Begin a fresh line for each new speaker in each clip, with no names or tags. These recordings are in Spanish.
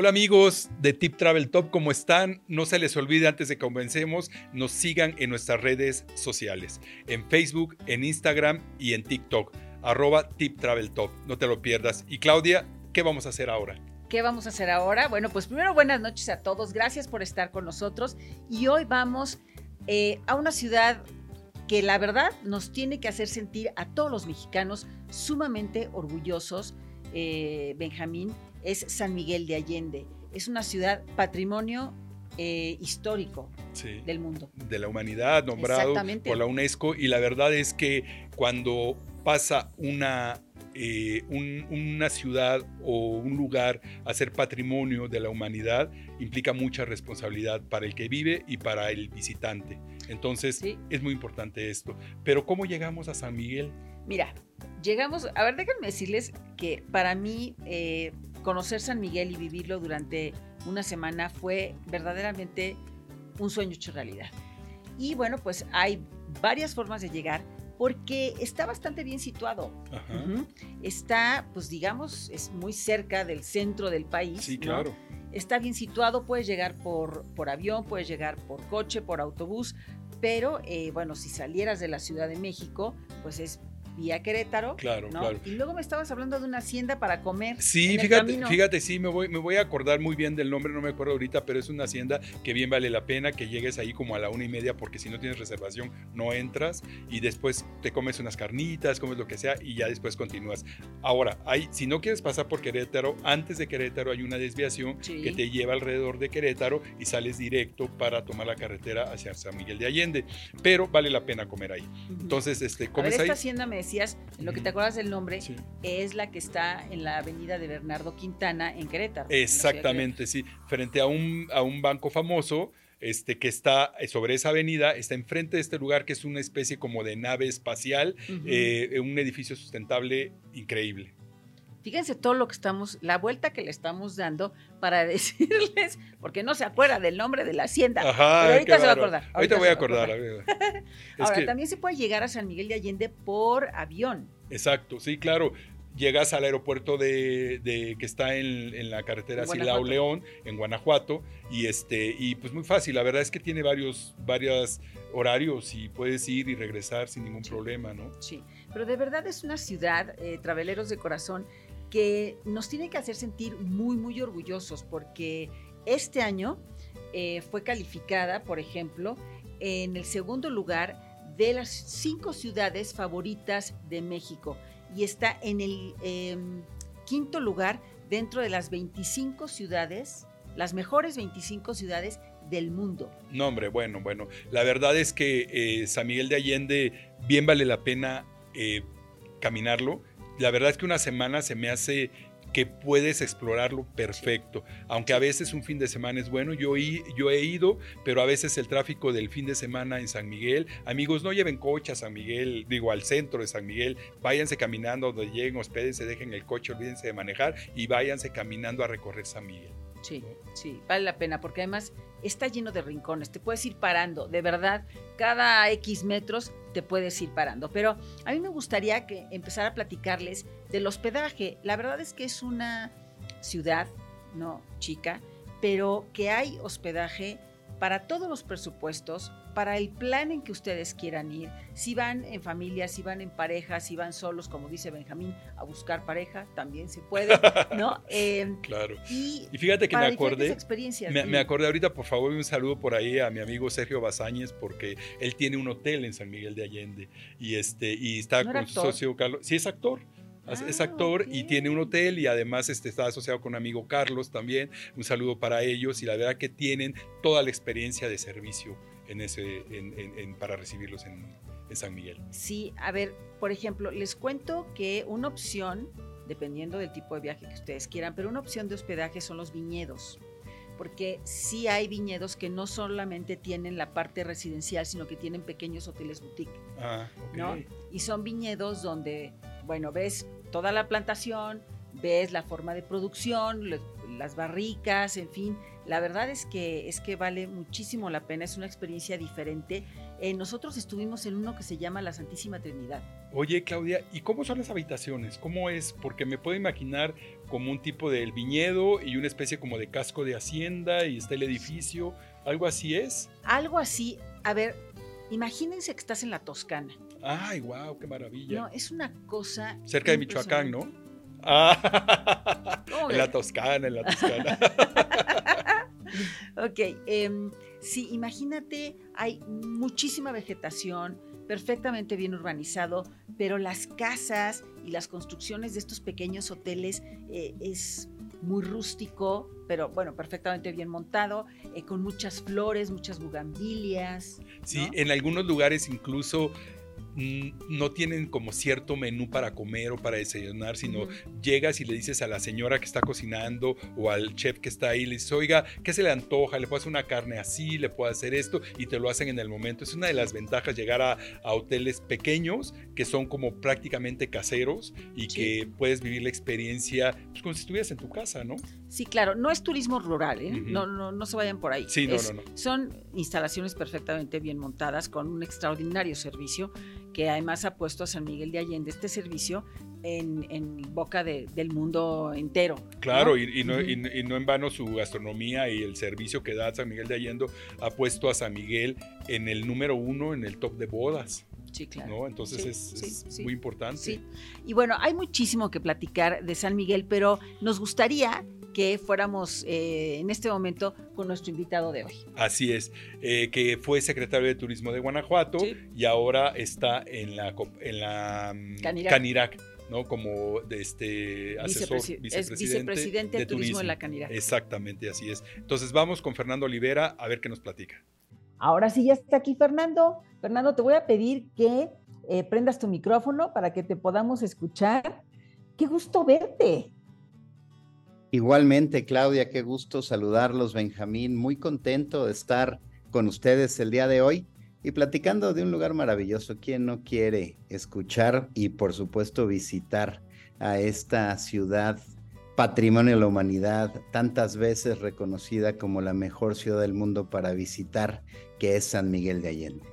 Hola amigos de Tip Travel Top, ¿cómo están? No se les olvide antes de que comencemos, nos sigan en nuestras redes sociales, en Facebook, en Instagram y en TikTok, arroba Tip Travel Top, no te lo pierdas. Y Claudia, ¿qué vamos a hacer ahora?
¿Qué vamos a hacer ahora? Bueno, pues primero buenas noches a todos, gracias por estar con nosotros y hoy vamos eh, a una ciudad que la verdad nos tiene que hacer sentir a todos los mexicanos sumamente orgullosos, eh, Benjamín, es San Miguel de Allende. Es una ciudad patrimonio eh, histórico del mundo.
De la humanidad, nombrado por la UNESCO. Y la verdad es que cuando pasa una, eh, una ciudad o un lugar a ser patrimonio de la humanidad, implica mucha responsabilidad para el que vive y para el visitante. Entonces, es muy importante esto. Pero ¿cómo llegamos a San Miguel?
Mira, llegamos, a ver, déjenme decirles que para mí eh, conocer San Miguel y vivirlo durante una semana fue verdaderamente un sueño hecho realidad. Y bueno, pues hay varias formas de llegar porque está bastante bien situado. Está, pues digamos, es muy cerca del centro del país.
Sí, claro.
Está bien situado, puedes llegar por, por avión, puedes llegar por coche, por autobús, pero eh, bueno, si salieras de la Ciudad de México, pues es vía Querétaro.
Claro, claro.
Y luego me estabas hablando de una hacienda para comer.
Sí, fíjate, fíjate, sí, me voy, me voy a acordar muy bien del nombre, no me acuerdo ahorita, pero es una hacienda que bien vale la pena que llegues ahí como a la una y media, porque si no tienes reservación no entras y después te comes unas carnitas, comes lo que sea y ya después continúas. Ahora, hay, si no quieres pasar por Querétaro, antes de Querétaro hay una desviación que te lleva alrededor de Querétaro y sales directo para tomar la carretera hacia San Miguel de Allende, pero vale la pena comer ahí. Entonces, este, comes
esta
ahí.
hacienda me decías, en lo que te acuerdas del nombre, es la que está en la avenida de Bernardo Quintana en Querétaro.
Exactamente, sí, frente a un, a un banco famoso. Este, que está sobre esa avenida, está enfrente de este lugar que es una especie como de nave espacial, eh, un edificio sustentable increíble.
Fíjense todo lo que estamos, la vuelta que le estamos dando para decirles, porque no se acuerda del nombre de la hacienda. pero ahorita se va a acordar.
Ahorita, voy a acordar.
Ahora, también se puede llegar a San Miguel de Allende por avión.
Exacto, sí, claro. Llegas al aeropuerto de, que está en, la carretera Silao León, en Guanajuato, y este, y pues muy fácil. La verdad es que tiene varios, varios horarios y puedes ir y regresar sin ningún problema, ¿no?
Sí, pero de verdad es una ciudad, eh, traveleros de corazón, que nos tiene que hacer sentir muy, muy orgullosos porque este año eh, fue calificada, por ejemplo, en el segundo lugar de las cinco ciudades favoritas de México y está en el em, quinto lugar dentro de las 25 ciudades, las mejores 25 ciudades del mundo.
No, hombre, bueno, bueno. La verdad es que eh, San Miguel de Allende bien vale la pena eh, caminarlo la verdad es que una semana se me hace que puedes explorarlo perfecto. Aunque a veces un fin de semana es bueno, yo, yo he ido, pero a veces el tráfico del fin de semana en San Miguel, amigos, no lleven coche a San Miguel, digo al centro de San Miguel, váyanse caminando donde lleguen, hospédense, dejen el coche, olvídense de manejar y váyanse caminando a recorrer San Miguel.
Sí, sí, vale la pena porque además está lleno de rincones, te puedes ir parando, de verdad, cada X metros te puedes ir parando. Pero a mí me gustaría que empezar a platicarles del hospedaje. La verdad es que es una ciudad, no chica, pero que hay hospedaje para todos los presupuestos, para el plan en que ustedes quieran ir, si van en familia, si van en pareja, si van solos, como dice Benjamín, a buscar pareja, también se puede, ¿no?
Em, claro. Y, fíjate que me acordé, me, me, acordé ahorita, por favor, un saludo por ahí a mi amigo Sergio Bazáñez, porque él tiene un hotel en San Miguel de Allende y, este, y está con su socio Carlos. Sí, es actor es ah, actor y tiene un hotel y además este, está asociado con un amigo Carlos también. Un saludo para ellos y la verdad que tienen toda la experiencia de servicio en ese, para recibirlos en, San Miguel.
Sí, a ver, por ejemplo, les cuento que una opción, dependiendo del tipo de viaje que ustedes quieran, pero una opción de hospedaje son los viñedos porque sí hay viñedos que no solamente tienen la parte residencial, sino que tienen pequeños hoteles boutique. Ah, ¿no? Y son viñedos donde, bueno, ves toda la plantación, ves la forma de producción, las barricas, en fin. La verdad es que, es que vale muchísimo la pena, es una experiencia diferente. Eh, nosotros estuvimos en uno que se llama la Santísima Trinidad.
Oye, Claudia, ¿y cómo son las habitaciones? ¿Cómo es? Porque me puedo imaginar como un tipo del viñedo y una especie como de casco de hacienda y está el edificio. ¿Algo así es?
Algo así. A ver, imagínense que estás en la Toscana.
Ay, wow, qué maravilla.
No, es una cosa.
Cerca de Michoacán, ¿no? Ah, en la Toscana, en la Toscana.
ok, em, sí, imagínate, hay muchísima vegetación, perfectamente bien urbanizado, pero las casas y las construcciones de estos pequeños hoteles eh, es muy rústico, pero bueno, perfectamente bien montado, eh, con muchas flores, muchas bugambilias.
Sí, en algunos lugares incluso no tienen como cierto menú para comer o para desayunar, sino llegas y le dices a la señora que está cocinando o al chef que está ahí, le dices, oiga, ¿qué se le antoja? Le puedo hacer una carne así, le puedo hacer esto y te lo hacen en el momento. Es una de las ventajas llegar a, hoteles pequeños que son como prácticamente caseros y que puedes vivir la experiencia pues, como si estuvieras en tu casa, ¿no?
Sí, claro, no es turismo rural, ¿eh? no, no, no se vayan por ahí.
Sí, no, no, no.
Son instalaciones perfectamente bien montadas con un extraordinario servicio que además ha puesto a San Miguel de Allende este servicio en, boca del mundo entero.
Claro, Y, no, en vano su gastronomía y el servicio que da San Miguel de Allende ha puesto a San Miguel en el número uno en el top de bodas.
Sí, claro.
Entonces es, muy importante.
Sí. Y bueno, hay muchísimo que platicar de San Miguel, pero nos gustaría que fuéramos eh, en este momento con nuestro invitado de hoy.
Así es, eh, que fue secretario de Turismo de Guanajuato y ahora está en la, en la mm, Canirac. ¿no? Como de este asesor,
vicepresidente, vicepresidente de, turismo, de la Canirac.
Exactamente, así es. Entonces vamos con Fernando Olivera a ver qué nos platica.
Ahora sí ya está aquí Fernando. Fernando, te voy a pedir que eh, prendas tu micrófono para que te podamos escuchar. Qué gusto verte.
Igualmente, Claudia, qué gusto saludarlos, Benjamín. Muy contento de estar con ustedes el día de hoy y platicando de un lugar maravilloso. ¿Quién no quiere escuchar y, por supuesto, visitar a esta ciudad, patrimonio de la humanidad, tantas veces reconocida como la mejor ciudad del mundo para visitar, que es San Miguel de Allende?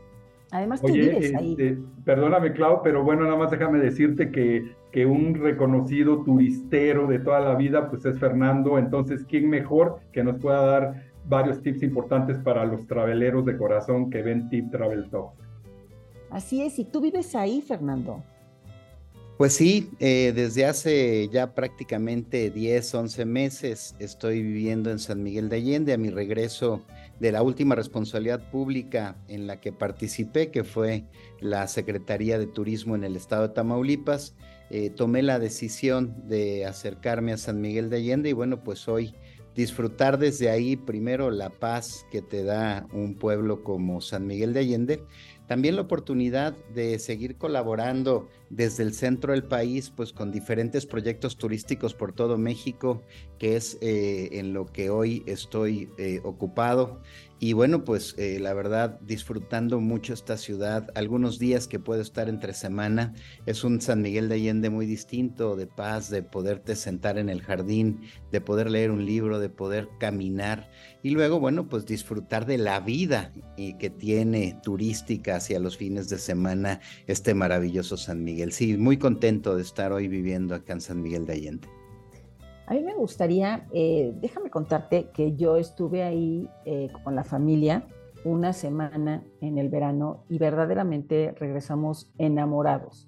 Además, tú vives ahí.
Este, perdóname, Clau, pero bueno, nada más déjame decirte que que un reconocido turistero de toda la vida, pues es Fernando. Entonces, ¿quién mejor que nos pueda dar varios tips importantes para los traveleros de corazón que ven Tip Travel Talk?
Así es, y tú vives ahí, Fernando.
Pues sí, eh, desde hace ya prácticamente 10, 11 meses estoy viviendo en San Miguel de Allende. A mi regreso de la última responsabilidad pública en la que participé, que fue la Secretaría de Turismo en el estado de Tamaulipas, eh, tomé la decisión de acercarme a San Miguel de Allende y bueno, pues hoy disfrutar desde ahí primero la paz que te da un pueblo como San Miguel de Allende, también la oportunidad de seguir colaborando desde el centro del país, pues con diferentes proyectos turísticos por todo México, que es eh, en lo que hoy estoy eh, ocupado. Y bueno, pues eh, la verdad, disfrutando mucho esta ciudad, algunos días que puedo estar entre semana, es un San Miguel de Allende muy distinto, de paz, de poderte sentar en el jardín, de poder leer un libro, de poder caminar y luego, bueno, pues disfrutar de la vida que tiene turística hacia los fines de semana este maravilloso San Miguel. Sí, muy contento de estar hoy viviendo acá en San Miguel de Allende.
A mí me gustaría, eh, déjame contarte que yo estuve ahí eh, con la familia una semana en el verano y verdaderamente regresamos enamorados,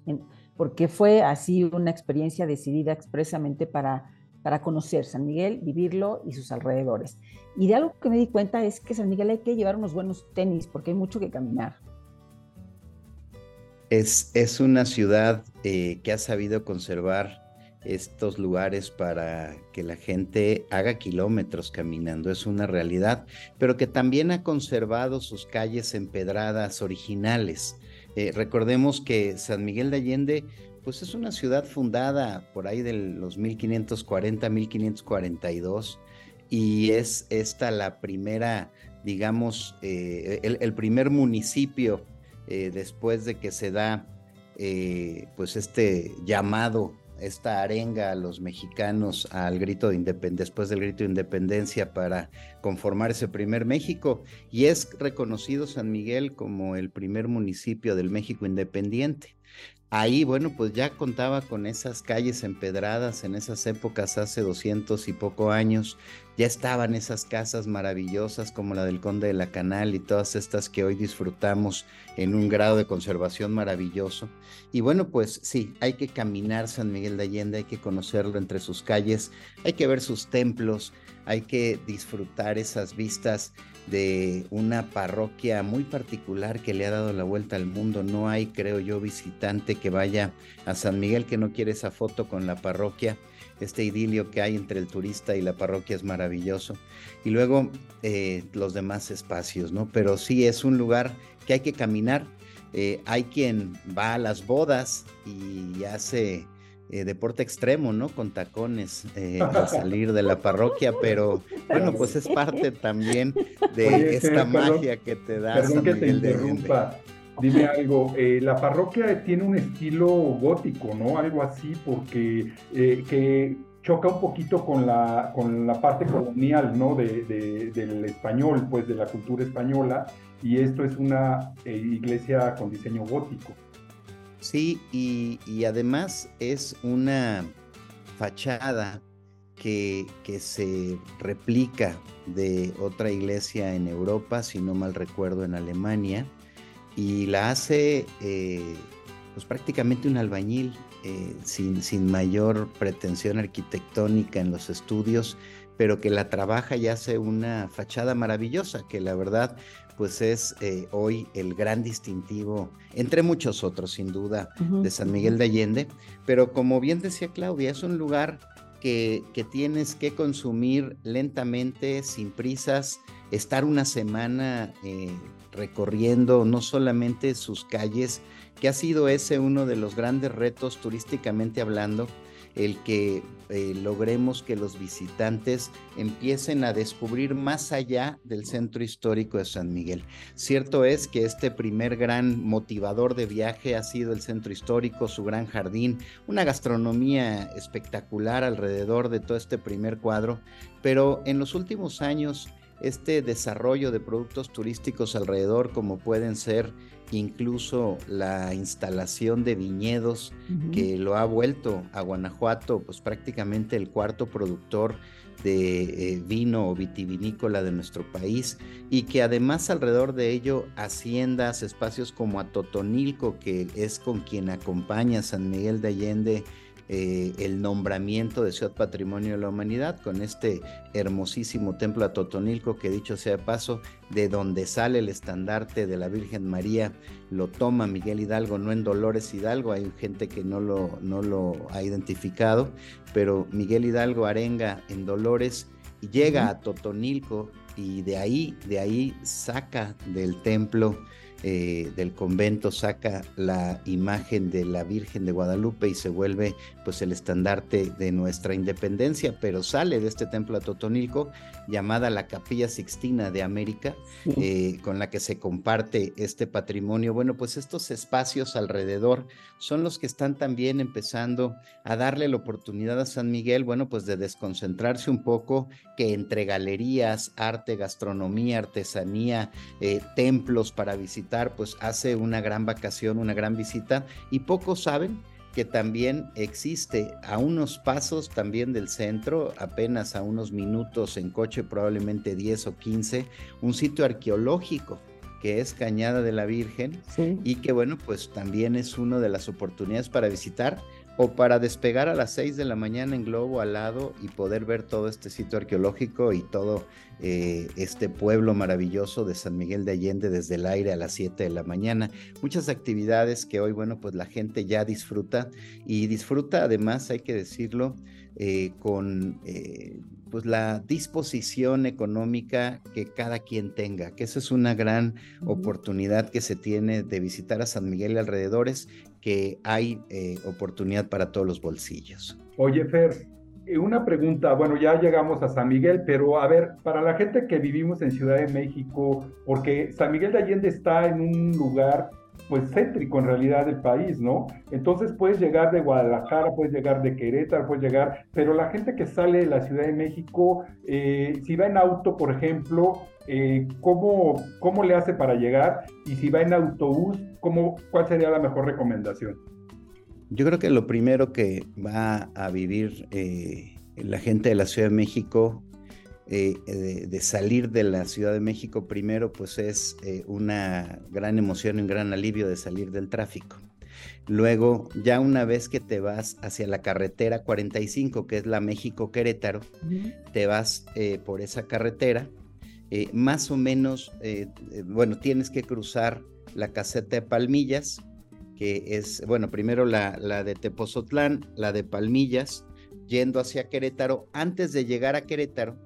porque fue así una experiencia decidida expresamente para, para conocer San Miguel, vivirlo y sus alrededores. Y de algo que me di cuenta es que San Miguel hay que llevar unos buenos tenis porque hay mucho que caminar.
Es, es una ciudad eh, que ha sabido conservar estos lugares para que la gente haga kilómetros caminando, es una realidad, pero que también ha conservado sus calles empedradas originales. Eh, recordemos que San Miguel de Allende, pues es una ciudad fundada por ahí de los 1540, 1542, y es esta la primera, digamos, eh, el, primer municipio eh, después de que se da pues este llamado esta arenga a los mexicanos al grito de después del grito de independencia para conformar ese primer México y es reconocido San Miguel como el primer municipio del México independiente. Ahí, bueno, pues ya contaba con esas calles empedradas en esas épocas, hace 200 y poco años. Ya estaban esas casas maravillosas como la del Conde de la Canal y todas estas que hoy disfrutamos en un grado de conservación maravilloso. Y bueno, pues sí, hay que caminar San Miguel de Allende, hay que conocerlo entre sus calles, hay que ver sus templos, hay que disfrutar esas vistas de una parroquia muy particular que le ha dado la vuelta al mundo. No hay, creo yo, visitante que vaya a San Miguel que no quiere esa foto con la parroquia. Este idilio que hay entre el turista y la parroquia es maravilloso. Y luego eh, los demás espacios, ¿no? Pero sí es un lugar que hay que caminar. Eh, hay quien va a las bodas y hace eh, deporte extremo, ¿no? Con tacones eh, al salir de la parroquia, pero bueno, pues es parte también de esta magia que te da.
Perdón que te interrumpa. Dime algo, eh, la parroquia tiene un estilo gótico, ¿no? Algo así, porque que choca un poquito con la, con la parte colonial, ¿no? De, del español, pues de la cultura española, y esto es una iglesia con diseño gótico.
Sí, y, además es una fachada que, que, se replica de otra iglesia en Europa, si no mal recuerdo, en Alemania, y la hace eh, pues prácticamente un albañil, eh, sin, sin mayor pretensión arquitectónica en los estudios, pero que la trabaja y hace una fachada maravillosa, que la verdad pues es eh, hoy el gran distintivo, entre muchos otros sin duda, de San Miguel de Allende, pero como bien decía Claudia, es un lugar que, que, tienes que consumir lentamente, sin prisas, estar una semana eh, recorriendo no solamente sus calles, que ha sido ese uno de los grandes retos turísticamente hablando, el que eh, logremos que los visitantes empiecen a descubrir más allá del centro histórico de San Miguel. Cierto es que este primer gran motivador de viaje ha sido el centro histórico, su gran jardín, una gastronomía espectacular alrededor de todo este primer cuadro, pero en los últimos años este desarrollo de productos turísticos alrededor como pueden ser incluso la instalación de viñedos que lo ha vuelto a Guanajuato pues prácticamente el cuarto productor de eh, vino o vitivinícola de nuestro país y que además alrededor de ello haciendas, espacios como Atotonilco que es con quien acompaña San Miguel de Allende eh, el nombramiento de Ciudad Patrimonio de la Humanidad con este hermosísimo templo a Totonilco que dicho sea de paso, de donde sale el estandarte de la Virgen María, lo toma Miguel Hidalgo, no en Dolores Hidalgo, hay gente que no lo, no lo ha identificado, pero Miguel Hidalgo arenga en Dolores y llega a Totonilco y de ahí, de ahí saca del templo eh, del convento saca la imagen de la Virgen de Guadalupe y se vuelve pues el estandarte de nuestra independencia, pero sale de este templo a Totonilco llamada la Capilla Sixtina de América, eh, con la que se comparte este patrimonio. Bueno, pues estos espacios alrededor son los que están también empezando a darle la oportunidad a San Miguel, bueno, pues de desconcentrarse un poco, que entre galerías, arte, gastronomía, artesanía, eh, templos para visitar, pues hace una gran vacación, una gran visita y pocos saben que también existe a unos pasos también del centro, apenas a unos minutos en coche, probablemente 10 o 15, un sitio arqueológico que es Cañada de la Virgen y que bueno, pues también es una de las oportunidades para visitar o para despegar a las 6 de la mañana en globo al lado y poder ver todo este sitio arqueológico y todo eh, este pueblo maravilloso de San Miguel de Allende desde el aire a las 7 de la mañana. Muchas actividades que hoy, bueno, pues la gente ya disfruta y disfruta además, hay que decirlo, eh, con eh, pues la disposición económica que cada quien tenga, que esa es una gran oportunidad que se tiene de visitar a San Miguel y alrededores, que hay oportunidad para todos los bolsillos.
Oye, Fer, eh, una pregunta, bueno, ya llegamos a San Miguel, pero a ver, para la gente que vivimos en Ciudad de México, porque San Miguel de Allende está en un lugar pues céntrico en realidad del país, ¿no? Entonces puedes llegar de Guadalajara, puedes llegar de Querétaro, puedes llegar, pero la gente que sale de la Ciudad de México, eh, si va en auto, por ejemplo, eh, ¿cómo, ¿cómo le hace para llegar? Y si va en autobús, ¿cómo, ¿cuál sería la mejor recomendación?
Yo creo que lo primero que va a vivir eh, la gente de la Ciudad de México eh, de, salir de la Ciudad de México primero, pues es eh, una gran emoción y un gran alivio de salir del tráfico. Luego, ya una vez que te vas hacia la carretera 45, que es la México-Querétaro, te vas eh, por esa carretera, más o menos, bueno, tienes que cruzar la caseta de Palmillas, que es, bueno, primero la, la de Tepozotlán, la de Palmillas, yendo hacia Querétaro. Antes de llegar a Querétaro,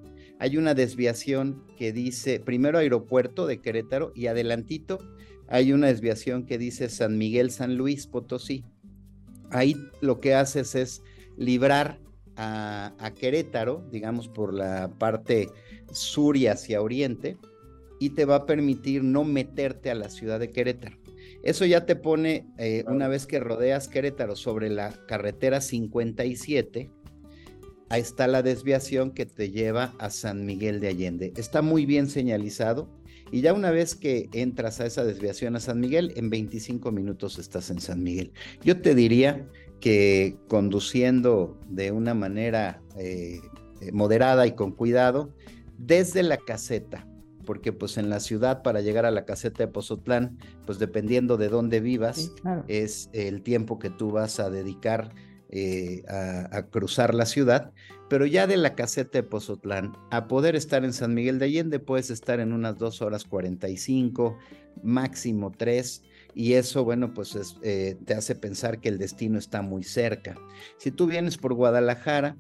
hay una desviación que dice, primero aeropuerto de Querétaro y adelantito hay una desviación que dice San Miguel, San Luis, Potosí. Ahí lo que haces es librar a, Querétaro, digamos por la parte sur y hacia oriente, y te va a permitir no meterte a la ciudad de Querétaro. Eso ya te pone, eh, una vez que rodeas Querétaro sobre la carretera 57, ahí está la desviación que te lleva a San Miguel de Allende. Está muy bien señalizado y ya una vez que entras a esa desviación a San Miguel, en 25 minutos estás en San Miguel. Yo te diría que conduciendo de una manera eh, eh, moderada y con cuidado, desde la caseta, porque pues en la ciudad para llegar a la caseta de Pozotlán, pues dependiendo de dónde vivas, es el tiempo que tú vas a dedicar eh, a, cruzar la ciudad, pero ya de la caseta de Pozotlán a poder estar en San Miguel de Allende puedes estar en unas dos horas 45, máximo tres, y eso, bueno, pues eh, te hace pensar que el destino está muy cerca. Si tú vienes por Guadalajara,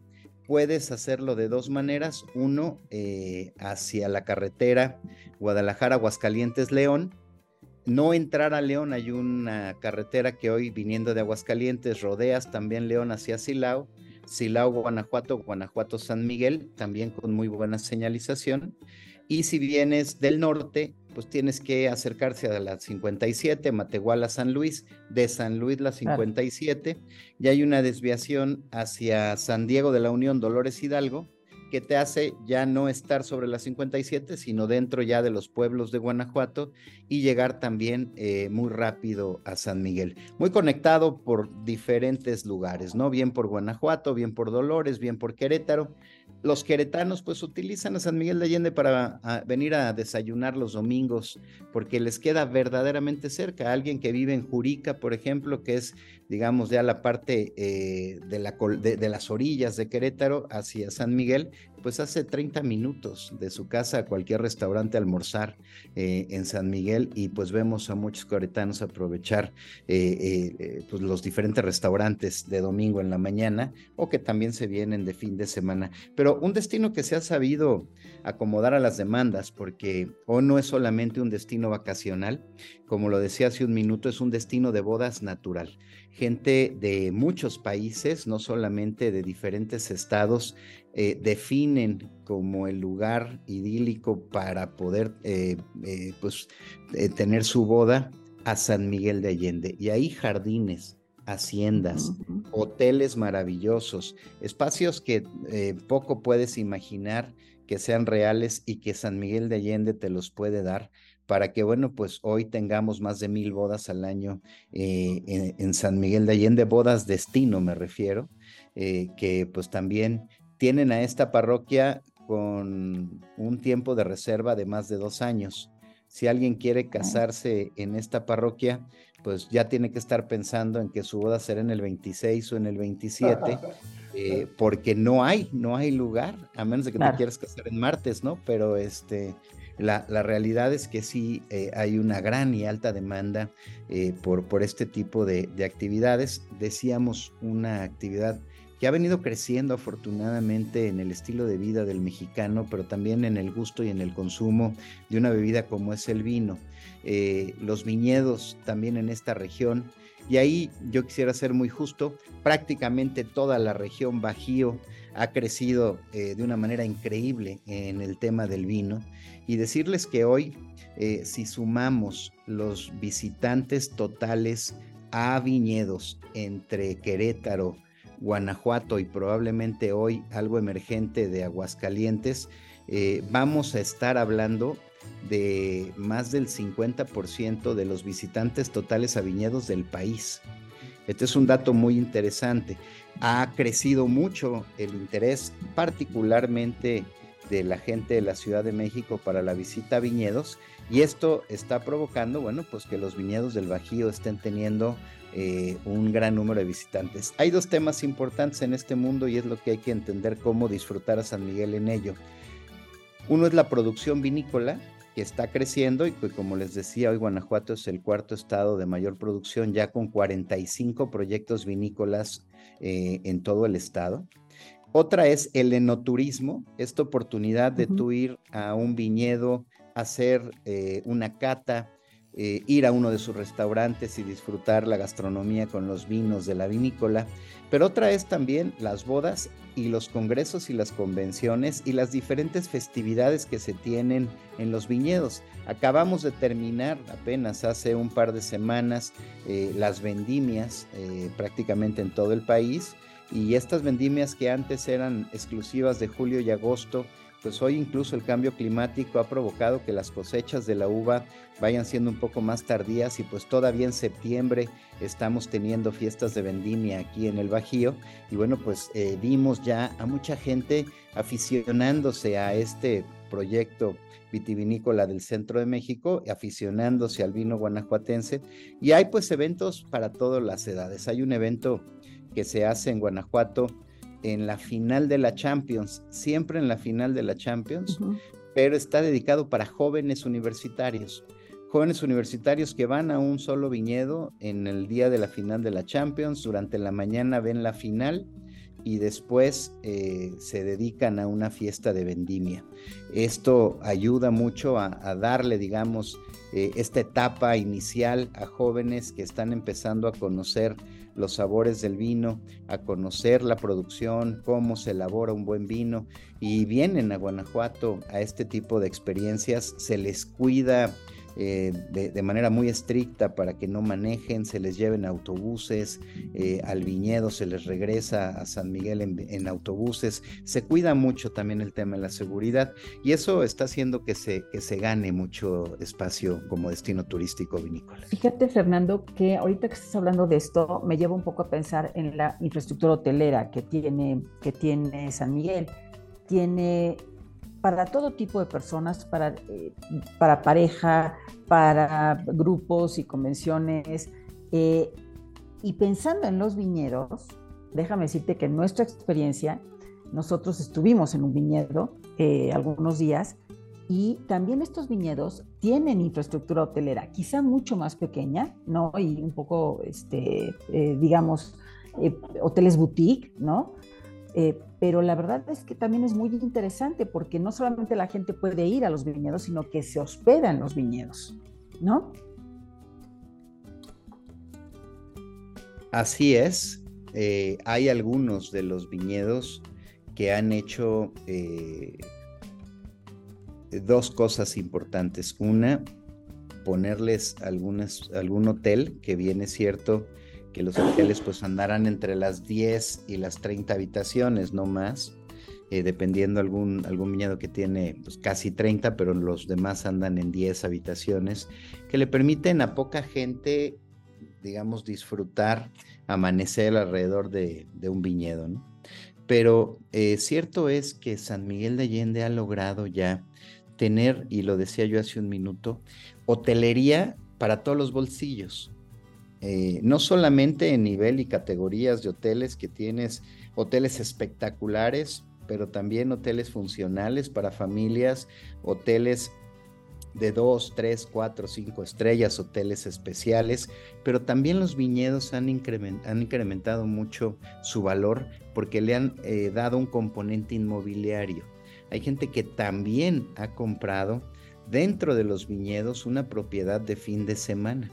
puedes hacerlo de dos maneras. Uno, eh, hacia la carretera Guadalajara-Aguascalientes-León, no entrar a León, hay una carretera que hoy viniendo de Aguascalientes rodeas también León hacia Silao, Silao, Guanajuato, Guanajuato, San Miguel, también con muy buena señalización. Y si vienes del norte, pues tienes que acercarse a la 57, Matehuala, San Luis, de San Luis la 57, y hay una desviación hacia San Diego de la Unión, Dolores Hidalgo, que te hace ya no estar sobre la 57, sino dentro ya de los pueblos de Guanajuato y llegar también eh, muy rápido a San Miguel. Muy conectado por diferentes lugares, ¿no? Bien por Guanajuato, bien por Dolores, bien por Querétaro los queretanos pues utilizan a San Miguel de Allende para venir a desayunar los domingos porque les queda verdaderamente cerca. Alguien que vive en Jurica, por ejemplo, que es, digamos, ya la parte eh, de, la, de, las orillas de Querétaro hacia San Miguel, pues hace 30 minutos de su casa a cualquier restaurante a almorzar eh, en San Miguel y pues vemos a muchos queretanos aprovechar eh, pues los diferentes restaurantes de domingo en la mañana o que también se vienen de fin de semana. Pero un destino que se ha sabido acomodar a las demandas, porque o no es solamente un destino vacacional, como lo decía hace un minuto, es un destino de bodas natural. Gente de muchos países, no solamente de diferentes estados, eh, definen como el lugar idílico para poder eh, eh, pues, tener su boda a San Miguel de Allende. Y hay jardines, haciendas, hoteles maravillosos, espacios que poco puedes imaginar que sean reales y que San Miguel de Allende te los puede dar para que, bueno, pues hoy tengamos más de mil bodas al año eh, en, San Miguel de Allende, bodas destino me refiero, eh, que pues también tienen a esta parroquia con un tiempo de reserva de más de dos años. Si alguien quiere casarse en esta parroquia, pues ya tiene que estar pensando en que su boda será en el 26 o en el 27, eh, porque no hay, no hay lugar, a menos de que te quieras casar en martes, ¿no? Pero este, la, realidad es que sí eh, hay una gran y alta demanda eh, por, por este tipo de, de actividades. Decíamos una actividad que ha venido creciendo afortunadamente en el estilo de vida del mexicano, pero también en el gusto y en el consumo de una bebida como es el vino. Eh, los viñedos también en esta región. Y ahí yo quisiera ser muy justo, prácticamente toda la región Bajío ha crecido eh, de una manera increíble en el tema del vino y decirles que hoy, eh, si sumamos los visitantes totales a viñedos entre Querétaro, Guanajuato y probablemente hoy algo emergente de Aguascalientes, eh, vamos a estar hablando de más del 50% de los visitantes totales a viñedos del país. Este es un dato muy interesante. Ha crecido mucho el interés, particularmente de la gente de la Ciudad de México para la visita a viñedos y esto está provocando, bueno, pues que los viñedos del Bajío estén teniendo eh, un gran número de visitantes. Hay dos temas importantes en este mundo y es lo que hay que entender cómo disfrutar a San Miguel en ello. Uno es la producción vinícola, que está creciendo y pues como les decía, hoy Guanajuato es el cuarto estado de mayor producción, ya con 45 proyectos vinícolas eh, en todo el estado. Otra es el enoturismo, esta oportunidad de tú ir a un viñedo, hacer eh, una cata, eh, ir a uno de sus restaurantes y disfrutar la gastronomía con los vinos de la vinícola, pero otra es también las bodas y los congresos y las convenciones y las diferentes festividades que se tienen en los viñedos. Acabamos de terminar apenas hace un par de semanas eh, las vendimias eh, prácticamente en todo el país y estas vendimias que antes eran exclusivas de julio y agosto pues hoy incluso el cambio climático ha provocado que las cosechas de la uva vayan siendo un poco más tardías y pues todavía en septiembre estamos teniendo fiestas de vendimia aquí en el Bajío y bueno pues eh, vimos ya a mucha gente aficionándose a este proyecto vitivinícola del centro de México, aficionándose al vino guanajuatense y hay pues eventos para todas las edades. Hay un evento que se hace en Guanajuato en la final de la Champions, siempre en la final de la Champions, pero está dedicado para jóvenes universitarios. Jóvenes universitarios que van a un solo viñedo en el día de la final de la Champions, durante la mañana ven la final y después eh, se dedican a una fiesta de vendimia. Esto ayuda mucho a, darle, digamos, eh, esta etapa inicial a jóvenes que están empezando a conocer los sabores del vino, a conocer la producción, cómo se elabora un buen vino. Y vienen a Guanajuato a este tipo de experiencias, se les cuida eh, de, manera muy estricta para que no manejen, se les lleven autobuses, eh, al viñedo se les regresa a San Miguel en, autobuses, se cuida mucho también el tema de la seguridad y eso está haciendo que se, que se gane mucho espacio como destino turístico vinícola.
Fíjate Fernando que ahorita que estás hablando de esto me lleva un poco a pensar en la infraestructura hotelera que tiene, que tiene San Miguel. Tiene para todo tipo de personas, para, eh, para pareja, para grupos y convenciones. Eh, y pensando en los viñedos, déjame decirte que en nuestra experiencia, nosotros estuvimos en un viñedo eh, algunos días y también estos viñedos tienen infraestructura hotelera, quizá mucho más pequeña, ¿no? Y un poco, este, digamos, hoteles boutique, ¿no? Eh, pero la verdad es que también es muy interesante porque no solamente la gente puede ir a los viñedos, sino que se hospeda en los viñedos, ¿no?
Así es. Eh, hay algunos de los viñedos que han hecho eh, dos cosas importantes. Una, ponerles algún hotel, que viene cierto, que los hoteles pues andarán entre las 10 y las 30 habitaciones, no más, eh, dependiendo algún, algún viñedo que tiene pues, casi 30, pero los demás andan en 10 habitaciones, que le permiten a poca gente, digamos, disfrutar, amanecer alrededor de, un viñedo, ¿no? Pero eh, cierto es que San Miguel de Allende ha logrado ya tener, y lo decía yo hace un minuto, hotelería para todos los bolsillos. Eh, no solamente en nivel y categorías de hoteles que tienes hoteles espectaculares, pero también hoteles funcionales para familias, hoteles de dos, tres, cuatro, cinco estrellas, hoteles especiales, pero también los viñedos han, incrementado mucho su valor porque le han eh, dado un componente inmobiliario. Hay gente que también ha comprado dentro de los viñedos una propiedad de fin de semana.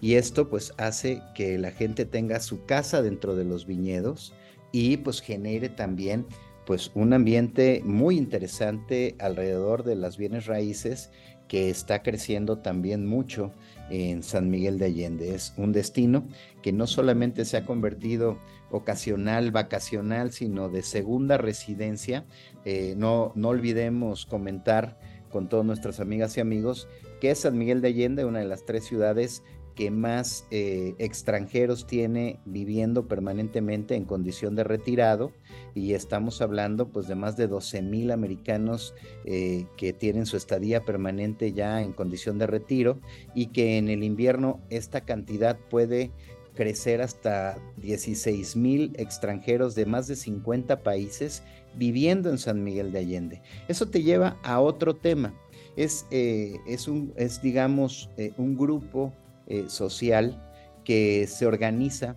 Y esto pues hace que la gente tenga su casa dentro de los viñedos y pues genere también pues un ambiente muy interesante alrededor de las bienes raíces que está creciendo también mucho en San Miguel de Allende. Es un destino que no solamente se ha convertido ocasional, vacacional, sino de segunda residencia. Eh, no, no olvidemos comentar con todas nuestras amigas y amigos que San Miguel de Allende, una de las tres ciudades que más eh, extranjeros tiene viviendo permanentemente en condición de retirado. Y estamos hablando pues de más de 12 mil americanos eh, que tienen su estadía permanente ya en condición de retiro y que en el invierno esta cantidad puede crecer hasta 16 mil extranjeros de más de 50 países viviendo en San Miguel de Allende. Eso te lleva a otro tema. Es, eh, es, un, es digamos, un grupo eh, social que se organiza,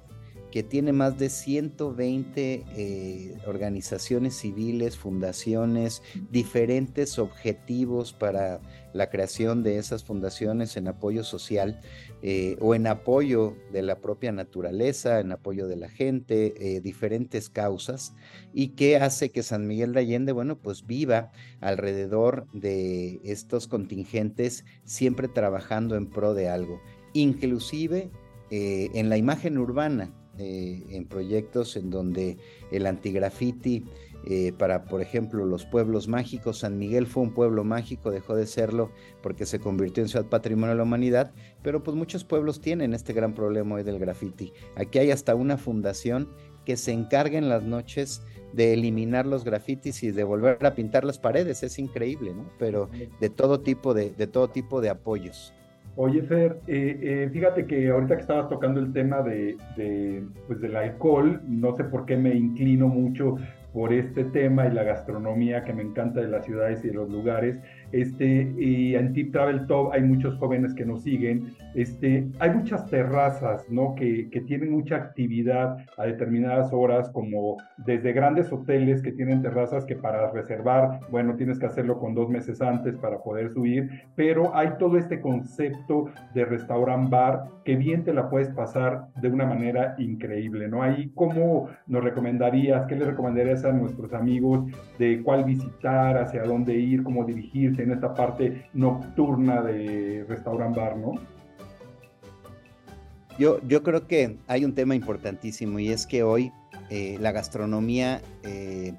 que tiene más de 120 eh, organizaciones civiles, fundaciones, diferentes objetivos para la creación de esas fundaciones en apoyo social eh, o en apoyo de la propia naturaleza, en apoyo de la gente, diferentes causas, y que hace que San Miguel de Allende, bueno, pues viva alrededor de estos contingentes, siempre trabajando en pro de algo. Inclusive eh, en la imagen urbana, eh, en proyectos en donde el antigrafiti eh, para, por ejemplo, los pueblos mágicos, San Miguel fue un pueblo mágico, dejó de serlo porque se convirtió en ciudad patrimonio de la humanidad, pero pues muchos pueblos tienen este gran problema hoy del grafiti. Aquí hay hasta una fundación que se encarga en las noches de eliminar los grafitis y de volver a pintar las paredes, es increíble, ¿no? Pero de todo tipo de, de todo tipo de apoyos.
Oye, Fer, eh, eh, fíjate que ahorita que estabas tocando el tema de, de, pues del alcohol, no sé por qué me inclino mucho por este tema y la gastronomía que me encanta de las ciudades y de los lugares. Este, y en Tip Travel Top hay muchos jóvenes que nos siguen. Este, hay muchas terrazas, ¿no? Que, tienen mucha actividad a determinadas horas, como desde grandes hoteles que tienen terrazas que para reservar, bueno, tienes que hacerlo con dos meses antes para poder subir, pero hay todo este concepto de restaurant bar que bien te la puedes pasar de una manera increíble, ¿no? Ahí, ¿cómo nos recomendarías? ¿Qué le recomendarías a nuestros amigos de cuál visitar, hacia dónde ir, cómo dirigirse en esta parte nocturna de restaurant bar, ¿no?
Yo, yo creo que hay un tema importantísimo y es que hoy eh, la gastronomía eh,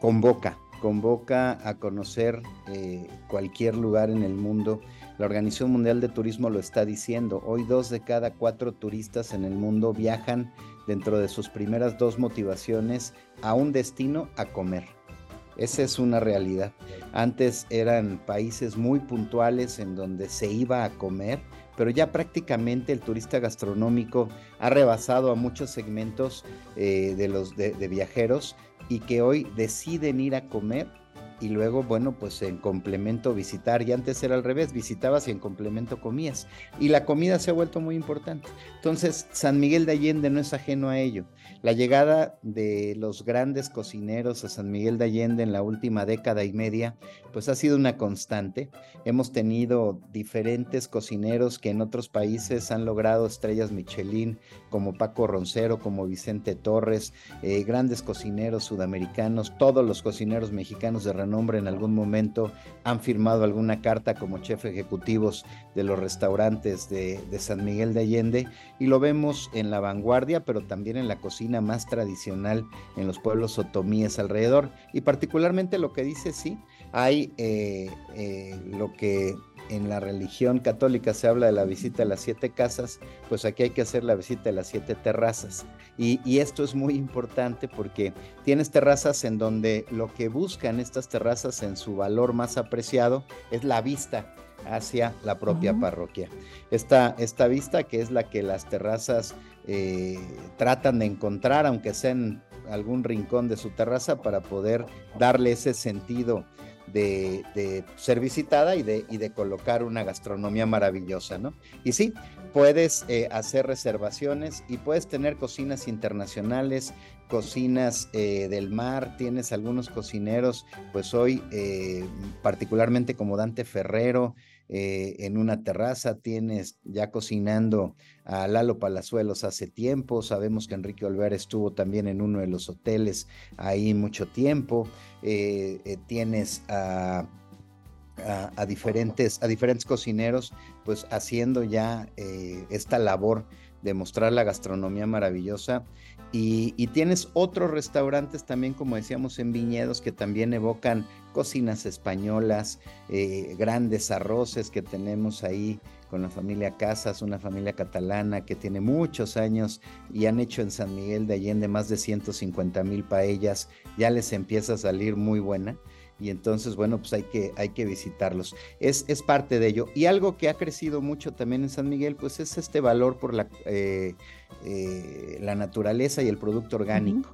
convoca, convoca a conocer eh, cualquier lugar en el mundo. La Organización Mundial de Turismo lo está diciendo. Hoy dos de cada cuatro turistas en el mundo viajan dentro de sus primeras dos motivaciones a un destino a comer. Esa es una realidad. Antes eran países muy puntuales en donde se iba a comer, pero ya prácticamente el turista gastronómico ha rebasado a muchos segmentos eh, de los de viajeros y que hoy deciden ir a comer y luego, bueno, pues en complemento visitar. Y antes era al revés, visitabas y en complemento comías. Y la comida se ha vuelto muy importante. Entonces, San Miguel de Allende no es ajeno a ello. La llegada de los grandes cocineros a San Miguel de Allende en la última década y media, pues ha sido una constante. Hemos tenido diferentes cocineros que en otros países han logrado estrellas Michelin, como Paco Roncero, como Vicente Torres, eh, grandes cocineros sudamericanos, todos los cocineros mexicanos de renombre en algún momento han firmado alguna carta como chef ejecutivos de los restaurantes de, de San Miguel de Allende y lo vemos en la vanguardia, pero también en la cocina más tradicional en los pueblos otomíes alrededor. Y particularmente lo que dice sí hay eh, eh, lo que en la religión católica se habla de la visita a las siete casas, pues aquí hay que hacer la visita a las siete terrazas. Y, y, esto es muy importante porque tienes terrazas en donde lo que buscan estas terrazas en su valor más apreciado es la vista hacia la propia parroquia. Esta, esta, vista que es la que las terrazas eh, tratan de encontrar, aunque sea en algún rincón de su terraza, para poder darle ese sentido de, ser visitada y de, y de, colocar una gastronomía maravillosa, ¿no? Y sí, puedes eh, hacer reservaciones y puedes tener cocinas internacionales cocinas eh, del mar, tienes algunos cocineros, pues hoy eh, particularmente como Dante Ferrero, en una terraza, tienes ya cocinando a Lalo Palazuelos hace tiempo, sabemos que Enrique Olvera estuvo también en uno de los hoteles ahí mucho tiempo, tienes a, a, diferentes, a diferentes cocineros pues haciendo ya esta labor de mostrar la gastronomía maravillosa y, tienes otros restaurantes también, como decíamos, en viñedos que también evocan cocinas españolas, eh, grandes arroces que tenemos ahí con la familia Casas, una familia catalana que tiene muchos años y han hecho en San Miguel de Allende más de 150 mil paellas, ya les empieza a salir muy buena y entonces, bueno, pues hay que, hay que visitarlos. Es, es parte de ello. Y algo que ha crecido mucho también en San Miguel, pues es este valor por la, eh, eh, la naturaleza y el producto orgánico.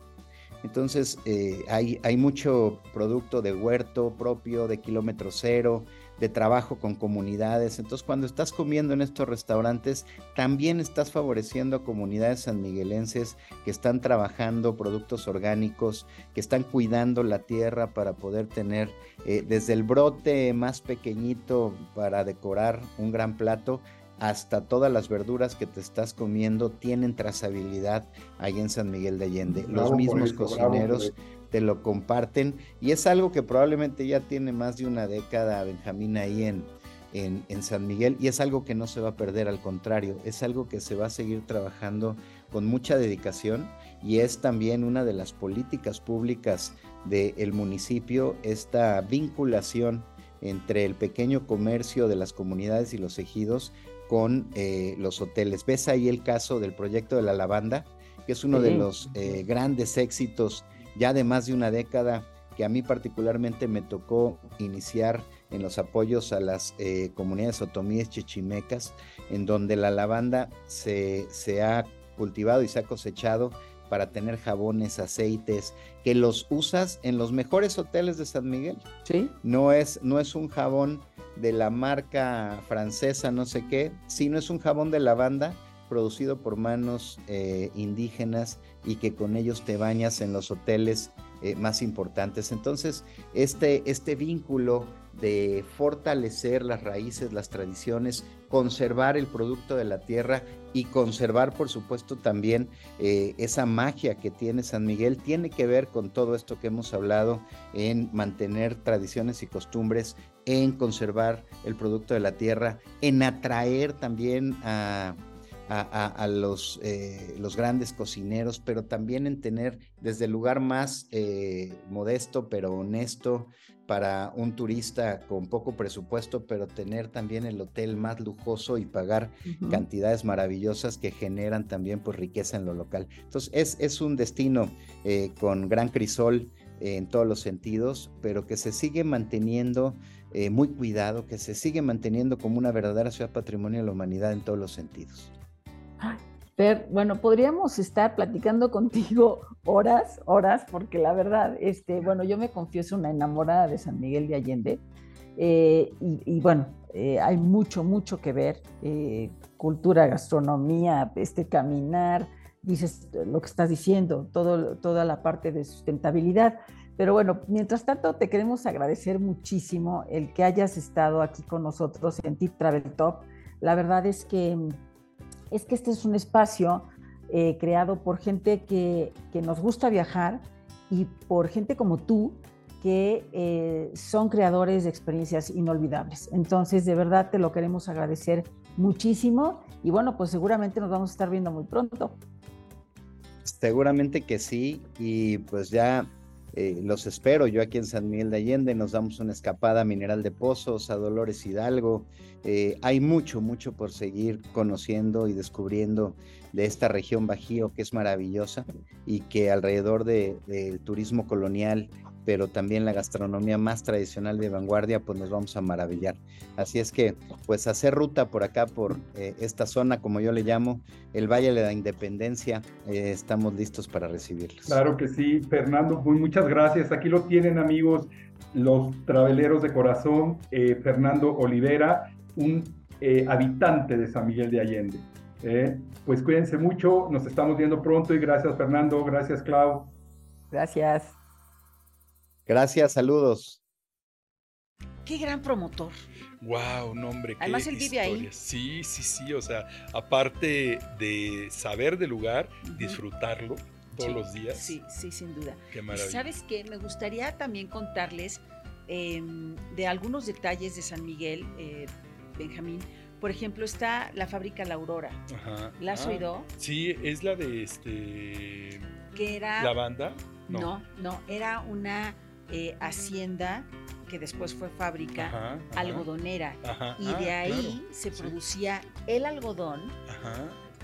Entonces, eh, hay, hay mucho producto de huerto propio, de kilómetro cero, de trabajo con comunidades. Entonces, cuando estás comiendo en estos restaurantes, también estás favoreciendo a comunidades sanmiguelenses que están trabajando productos orgánicos, que están cuidando la tierra para poder tener eh, desde el brote más pequeñito para decorar un gran plato hasta todas las verduras que te estás comiendo tienen trazabilidad ahí en San Miguel de Allende. Los mismos cocineros te lo comparten y es algo que probablemente ya tiene más de una década Benjamín ahí en, en, San Miguel y es algo que no se va a perder, al contrario, es algo que se va a seguir trabajando con mucha dedicación y es también una de las políticas públicas del municipio, esta vinculación entre el pequeño comercio de las comunidades y los ejidos con eh, los hoteles. Ves ahí el caso del proyecto de la lavanda, que es uno de los eh, grandes éxitos ya de más de una década que a mí particularmente me tocó iniciar en los apoyos a las eh, comunidades otomíes chichimecas, en donde la lavanda se, se ha cultivado y se ha cosechado para tener jabones, aceites, que los usas en los mejores hoteles de San Miguel.
Sí.
No es, no es un jabón de la marca francesa, no sé qué, sino es un jabón de lavanda producido por manos eh, indígenas y que con ellos te bañas en los hoteles eh, más importantes. Entonces, este, este vínculo de fortalecer las raíces, las tradiciones, conservar el producto de la tierra y conservar, por supuesto, también eh, esa magia que tiene San Miguel, tiene que ver con todo esto que hemos hablado en mantener tradiciones y costumbres, en conservar el producto de la tierra, en atraer también a a, los, eh, los, grandes cocineros, pero también en tener desde el lugar más eh, modesto pero honesto para un turista con poco presupuesto, pero tener también el hotel más lujoso y pagar cantidades maravillosas que generan también pues riqueza en lo local. Entonces es, es un destino eh, con gran crisol en todos los sentidos, pero que se sigue manteniendo muy cuidado, que se sigue manteniendo como una verdadera ciudad patrimonio de la humanidad en todos los sentidos.
Fer, bueno, podríamos estar platicando contigo horas, horas, porque la verdad, este, bueno, yo me confieso una enamorada de San Miguel de Allende. Eh, y, bueno, eh, hay mucho, mucho que ver, eh, cultura, gastronomía, este caminar, dices lo que estás diciendo, todo, toda la parte de sustentabilidad. Pero bueno, mientras tanto, te queremos agradecer muchísimo el que hayas estado aquí con nosotros en Tip Travel Top. La verdad es que es que este es un espacio eh, creado por gente que, nos gusta viajar y por gente como tú que eh, son creadores de experiencias inolvidables. Entonces, de verdad te lo queremos agradecer muchísimo y bueno, pues seguramente nos vamos a estar viendo muy pronto.
Seguramente que sí y pues ya eh, los espero yo aquí en San Miguel de Allende, nos damos una escapada a Mineral de Pozos, a Dolores Hidalgo. Eh, hay mucho, mucho por seguir conociendo y descubriendo de esta región Bajío que es maravillosa y que alrededor del turismo colonial pero también la gastronomía más tradicional de vanguardia, pues nos vamos a maravillar. Así es que, pues hacer ruta por acá, por eh, esta zona, como yo le llamo, el Valle de la Independencia, eh, estamos listos para recibirlos.
Claro que sí, Fernando, pues muchas gracias. Aquí lo tienen amigos, los traveleros de corazón, eh, Fernando Olivera, un habitante de San Miguel de Allende.
¿eh? Pues cuídense mucho, nos estamos viendo pronto y gracias Fernando, gracias Clau.
Gracias.
Gracias, saludos.
Qué gran promotor.
Wow, no hombre, qué
Además, él vive ahí.
historias. Sí, sí, sí, o sea, aparte de saber del lugar, disfrutarlo todos
Sí,
los días.
Sí, sí, sin duda.
Qué
Y
maravilla.
¿Sabes qué? Me gustaría también contarles em, de algunos detalles de San Miguel, eh, Benjamín. Por ejemplo, está la fábrica La Aurora.
Ajá.
¿La has
Ah,
oído?
Sí, es la de este
Que era...
la banda.
no. no, era una eh, hacienda que después fue fábrica
Ajá, ajá,
algodonera.
ajá.
Y
Ah,
de ahí
claro,
se
sí.
producía el algodón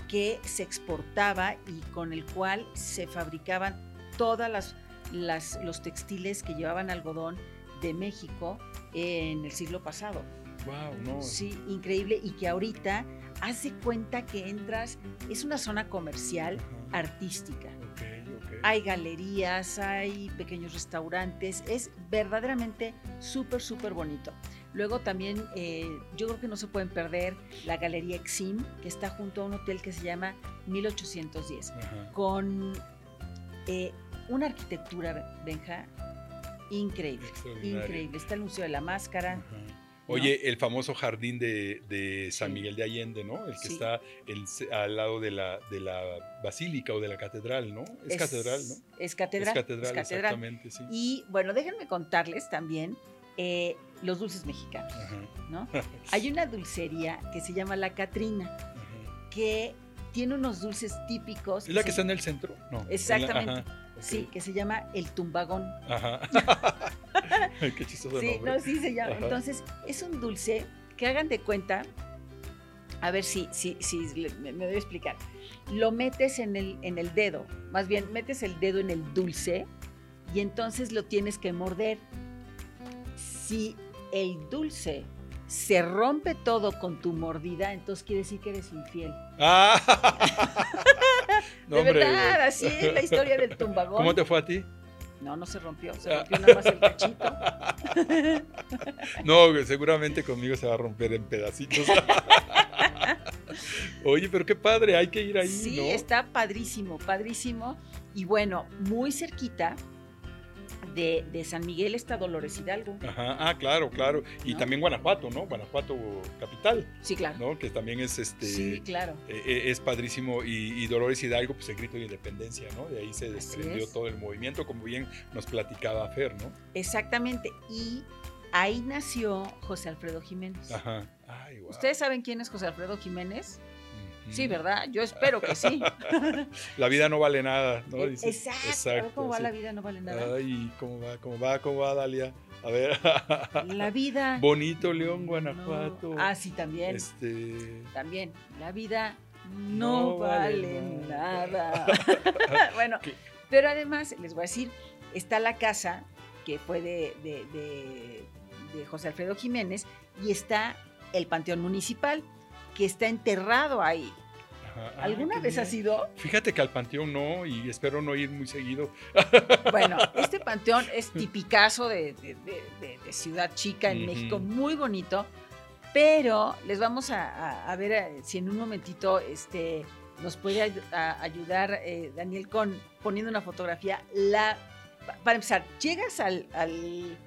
que se exportaba y con el cual se fabricaban todas las, las- los textiles que llevaban algodón de México en el siglo pasado.
Wow, no.
Sí, increíble y que ahorita hace cuenta que entras, es una zona comercial artística. Hay galerías, hay pequeños restaurantes, es verdaderamente súper, súper bonito. Luego también eh, yo creo que no se pueden perder la Galería Exim, que está junto a un hotel que se llama 1810,
Ajá.
con eh, una arquitectura, Benja, increíble, increíble. Está el Museo de la Máscara.
Oye, el famoso jardín de, de San. Miguel de Allende, ¿no? El que
Sí.
está el al lado de la, de la basílica o de la catedral, ¿no? Es, catedral, ¿no?
Es catedral.
es catedral,
es catedral.
exactamente, sí.
Y bueno, déjenme contarles también eh, los dulces mexicanos,
Ajá,
¿no? Hay una dulcería que se llama La Catrina,
ajá.
que tiene unos dulces típicos.
¿Es la que está en el centro? No. la-
Exactamente. Sí, que se llama el tumbagón.
Ajá. Qué chistoso
Sí,
nombre.
no, sí se llama.
Ajá.
Entonces, es un dulce que hagan de cuenta. A ver si, si, si me, me doy a explicar. Lo metes en el, en el dedo. Más bien, metes el dedo en el dulce y entonces lo tienes que morder. Si el dulce se rompe todo con tu mordida, entonces quiere decir que eres infiel.
Ah.
De verdad, así es la historia del tumbagón.
¿Cómo te fue a ti?
No, no se rompió, se
Ah.
rompió nada más el cachito.
No, seguramente conmigo se va a romper en pedacitos. Oye, pero qué padre, hay que ir ahí,
sí,
¿no?
está padrísimo, padrísimo. Y bueno, muy cerquita de, de San Miguel está Dolores Hidalgo.
Ajá, ah, claro, claro. Y
¿No?
también Guanajuato, ¿no? Guanajuato capital,
Sí, claro.
¿no? Que también es este.
Sí, claro.
eh, eh, es padrísimo y, y Dolores Hidalgo, pues el grito de independencia, ¿no? De ahí se desprendió
es.
todo el movimiento, como bien nos platicaba Fer, ¿no?
Exactamente. Y ahí nació José Alfredo Jiménez.
Ajá. Ay, guau.
¿Ustedes saben quién es José Alfredo Jiménez? Sí, ¿verdad? Yo espero que sí.
La vida no vale nada, ¿no? Dice.
Exacto. ¿Cómo va
sí.
la vida? No vale nada.
Ay, ¿cómo va? ¿Cómo va? ¿Cómo va, Dalia? A ver.
La vida.
Bonito León,
no-
Guanajuato.
Ah, sí, también.
Este.
También. La vida
No
no,
vale
vale
nada.
nada. bueno,
¿Qué?
pero además, les voy a decir, está la casa que fue de, de- de- de José Alfredo Jiménez y está el Panteón Municipal, que está enterrado ahí.
Ajá. Ah,
¿Alguna vez has ido?
Fíjate que al panteón no, y espero no ir muy seguido.
Bueno, este panteón es tipicazo de, de- de- de- de ciudad chica en. México, muy bonito, pero les vamos a, a- a ver eh, si en un momentito este, nos puede ayudar eh, Daniel con poniendo una fotografía. La, pa- para empezar, llegas al, al-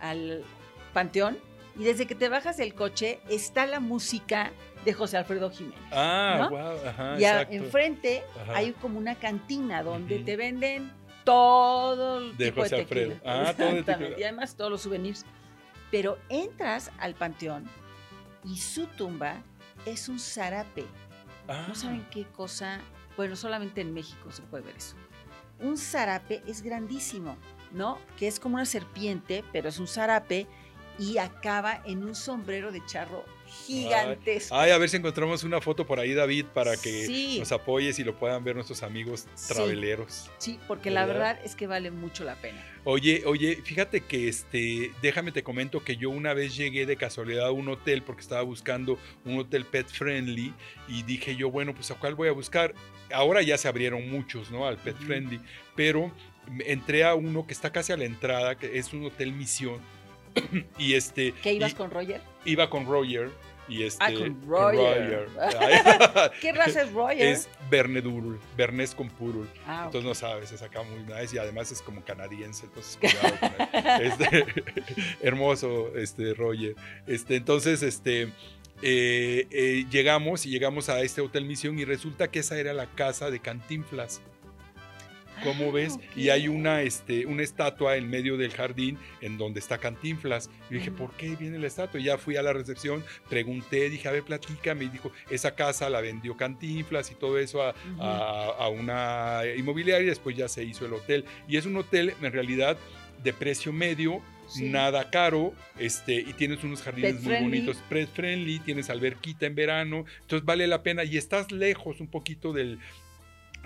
al panteón y desde que te bajas del coche está la música de José Alfredo Jiménez.
Ah,
¿No?
wow, ajá, exacto.
enfrente
Ajá.
hay como una cantina donde te venden todo el
De
tipo
José
de tequila.
Alfredo. Ah, todo de
Exactamente. Y además todos los souvenirs. Pero entras al panteón y su tumba es un zarape.
Ah,
No saben qué cosa. Bueno, solamente en México se puede ver eso. Un zarape es grandísimo, ¿no? Que es como una serpiente, pero es un zarape y acaba en un sombrero de charro gigantesco.
Ay, a ver si encontramos una foto por ahí, David, para que
Sí.
nos apoyes y lo puedan ver nuestros amigos traveleros.
Sí, porque la
¿Verdad?
es que vale mucho la pena.
Oye, oye, fíjate que este, déjame te comento que yo una vez llegué de casualidad a un hotel porque estaba buscando un hotel pet friendly y dije yo, bueno, pues a cuál voy a buscar. Ahora ya se abrieron muchos, ¿no? Al pet friendly, pero entré a uno que está casi a la entrada, que es un hotel misión. y este
¿Qué ibas
y-
con Roger?
iba con Roger Y este,
Ah, con Roger. ¿Qué raza es Roger?
Es Bernedurul, Bernés con Purul.
Ah,
Entonces no sabes, es acá muy nice y además es como canadiense, entonces cuidado con él. Este, hermoso, este Roger. Este, entonces, este, eh, eh, llegamos y llegamos a este Hotel Misión y resulta que esa era la casa de Cantinflas. ¿Cómo
Ah,
ves? Y hay una, este, una estatua en medio del jardín en donde está Cantinflas. Y dije. ¿por qué viene la estatua? Y ya fui a la recepción, pregunté, dije, a ver, platícame. Y dijo, esa casa la vendió Cantinflas y todo eso a, a- a una inmobiliaria. y Después ya se hizo el hotel. Y es un hotel, en realidad, de precio medio.
Sí.
Nada caro, este, y tienes unos jardines
Pet
muy
friendly.
bonitos, pet friendly, tienes alberquita en verano, entonces vale la pena y estás lejos un poquito del,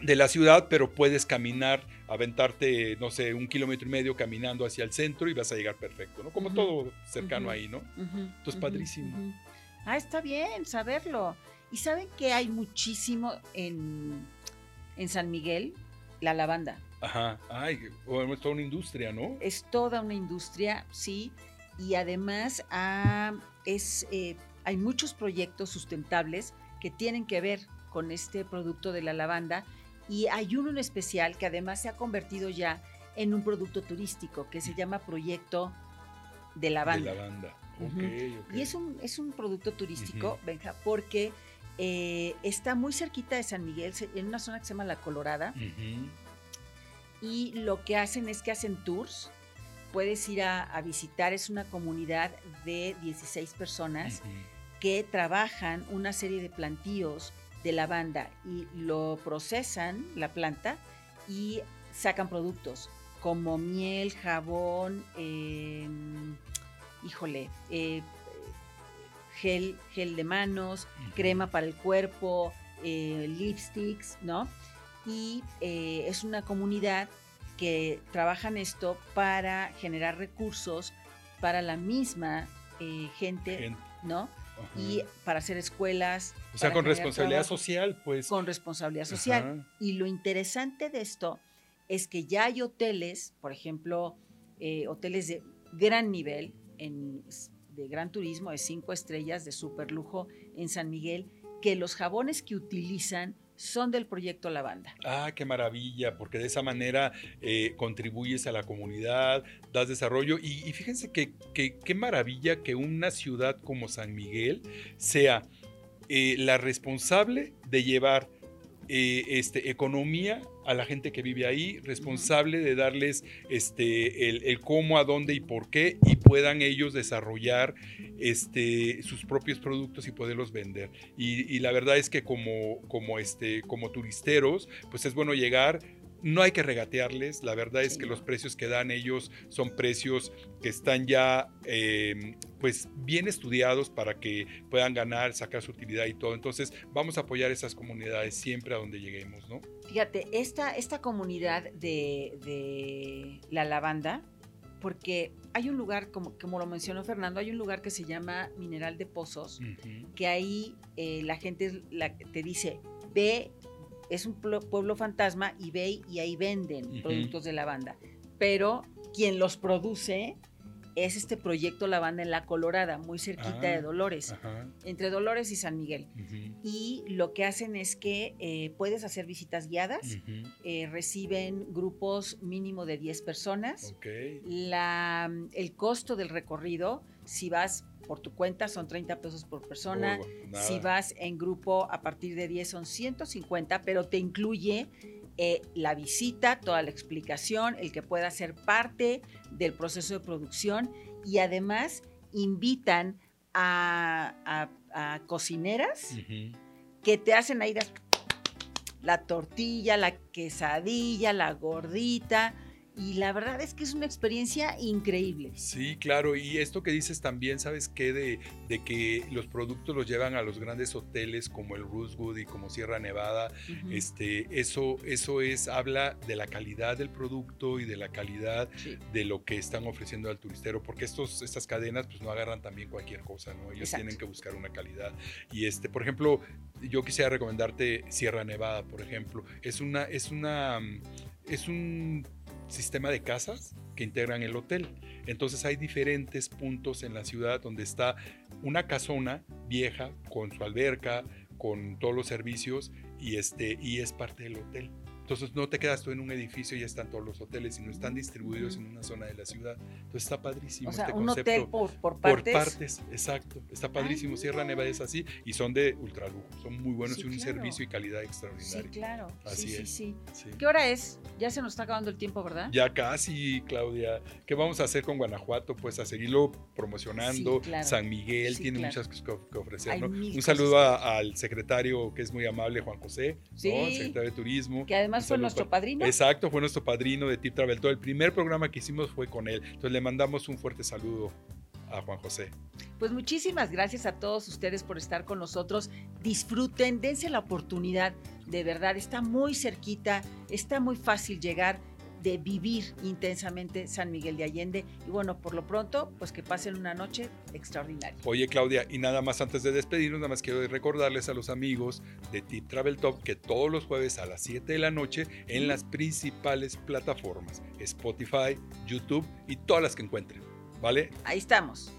de la ciudad, pero puedes caminar, aventarte, no sé, un kilómetro y medio caminando hacia el centro y vas a llegar perfecto, ¿no? Como todo cercano ahí, ¿no? Entonces, padrísimo.
Ah, está bien saberlo. Y saben que hay muchísimo en, en San Miguel, la lavanda.
Ajá, ay, es toda una industria, ¿no?
Es toda una industria, sí, y además ah, es, eh, hay muchos proyectos sustentables que tienen que ver con este producto de la lavanda y hay uno en especial que además se ha convertido ya en un producto turístico que se llama Proyecto de Lavanda.
De lavanda.
Ujú.
Ok, ok.
Y es un, es un producto turístico. Benja, porque eh, está muy cerquita de San Miguel, en una zona que se llama La Colorada,
Ujú.
y lo que hacen es que hacen tours. Puedes ir a, a visitar, es una comunidad de 16 personas
Ujú.
que trabajan una serie de plantíos de lavanda y lo procesan, la planta, y sacan productos como miel, jabón, eh, híjole, eh, gel, gel de manos, crema para el cuerpo, eh, lipsticks, ¿no? Y eh, es una comunidad que trabajan esto para generar recursos para la misma gente,
Gente,
¿no? Y para hacer escuelas.
O sea, con responsabilidad
trabajo,
social, pues.
Con responsabilidad social.
Ajá.
Y lo interesante de esto es que ya hay hoteles, por ejemplo, eh, hoteles de gran nivel, en, de gran turismo, de cinco estrellas, de super lujo en San Miguel, que los jabones que utilizan son del proyecto Lavanda.
Ah, qué maravilla, porque de esa manera eh, contribuyes a la comunidad, das desarrollo y, y fíjense que- qué maravilla que una ciudad como San Miguel sea eh, la responsable de llevar eh, este, economía a la gente que vive ahí, responsable de darles este, el, cómo, a dónde y por qué, y puedan ellos desarrollar este, sus propios productos y poderlos vender. Y, y la verdad es que como, como, este, como turisteros, pues es bueno llegar. No hay que regatearles, la verdad es
Sí,
que los precios que dan ellos son precios que están ya eh, pues bien estudiados para que puedan ganar, sacar su utilidad y todo. Entonces vamos a apoyar esas comunidades siempre a donde lleguemos, ¿no?
Fíjate, esta, esta comunidad de, de la lavanda, porque hay un lugar, como, como lo mencionó Fernando, hay un lugar que se llama Mineral de Pozos, que ahí eh, la gente la te dice, ve, es un pueblo, fantasma y ve y ahí venden productos de lavanda. Pero quien los produce es este proyecto Lavanda en La Colorada, muy cerquita
Ah,
de Dolores,
Ajá.
entre Dolores y San Miguel. Y lo que hacen es que eh, puedes hacer visitas guiadas, eh, reciben grupos mínimo de 10 personas. La, el costo del recorrido, si vas por tu cuenta, son 30 pesos por persona. Si vas en grupo a partir de 10 son 150, pero te incluye eh, la visita, toda la explicación, el que pueda ser parte del proceso de producción y además invitan a, a- a cocineras que te hacen ahí las- la tortilla, la quesadilla, la gordita. Y la verdad es que es una experiencia increíble.
Sí, claro, y esto que dices también, ¿sabes qué? De, de que los productos los llevan a los grandes hoteles como el Rosewood y como Sierra Nevada, este, eso, eso es, habla de la calidad del producto y de la calidad
Sí.
de lo que están ofreciendo al turistero, porque estos, estas cadenas pues no agarran también cualquier cosa, ¿no? Ellos
Exacto.
tienen que buscar una calidad. Y este, por ejemplo, yo quisiera recomendarte Sierra Nevada, por ejemplo. Es una, es una, es un sistema de casas que integran el hotel. Entonces hay diferentes puntos en la ciudad donde está una casona vieja con su alberca, con todos los servicios y, este, y es parte del hotel. Entonces no te quedas tú en un edificio y ya están todos los hoteles, sino están distribuidos en una zona de la ciudad. Entonces está padrísimo
O sea,
este
un
concepto.
hotel por, por
Por
partes.
partes, exacto. Está padrísimo. Sierra
mira.
Nevada es así y son de ultralujo. Son muy buenos
Sí,
y un
claro.
servicio y calidad
Sí,
extraordinaria.
claro.
Así
sí,
es.
sí, sí.
Sí.
¿Qué hora es? Ya se nos está acabando el tiempo, ¿verdad?
Ya casi, Claudia. ¿Qué vamos a hacer con Guanajuato? Pues a seguirlo promocionando.
Sí, claro.
San Miguel
Sí,
tiene
claro.
muchas cosas que, ofrecer. ¿no? Un saludo a- al secretario que es muy amable, Juan José, ¿no?
Sí.
el secretario de Turismo.
Que además Fue nuestro
pa-
padrino.
Exacto, fue nuestro padrino de Tip Travel. Todo el primer programa que hicimos fue con él. Entonces le mandamos un fuerte saludo a Juan José.
Pues muchísimas gracias a todos ustedes por estar con nosotros. Disfruten, dense la oportunidad. De verdad, está muy cerquita, está muy fácil llegar de vivir intensamente San Miguel de Allende. Y bueno, por lo pronto, pues que pasen una noche extraordinaria.
Oye, Claudia, y nada más antes de despedirnos, nada más quiero recordarles a los amigos de Tip Travel Top que todos los jueves a las 7 de la noche en las principales plataformas, Spotify, YouTube y todas las que encuentren, ¿vale?
Ahí estamos.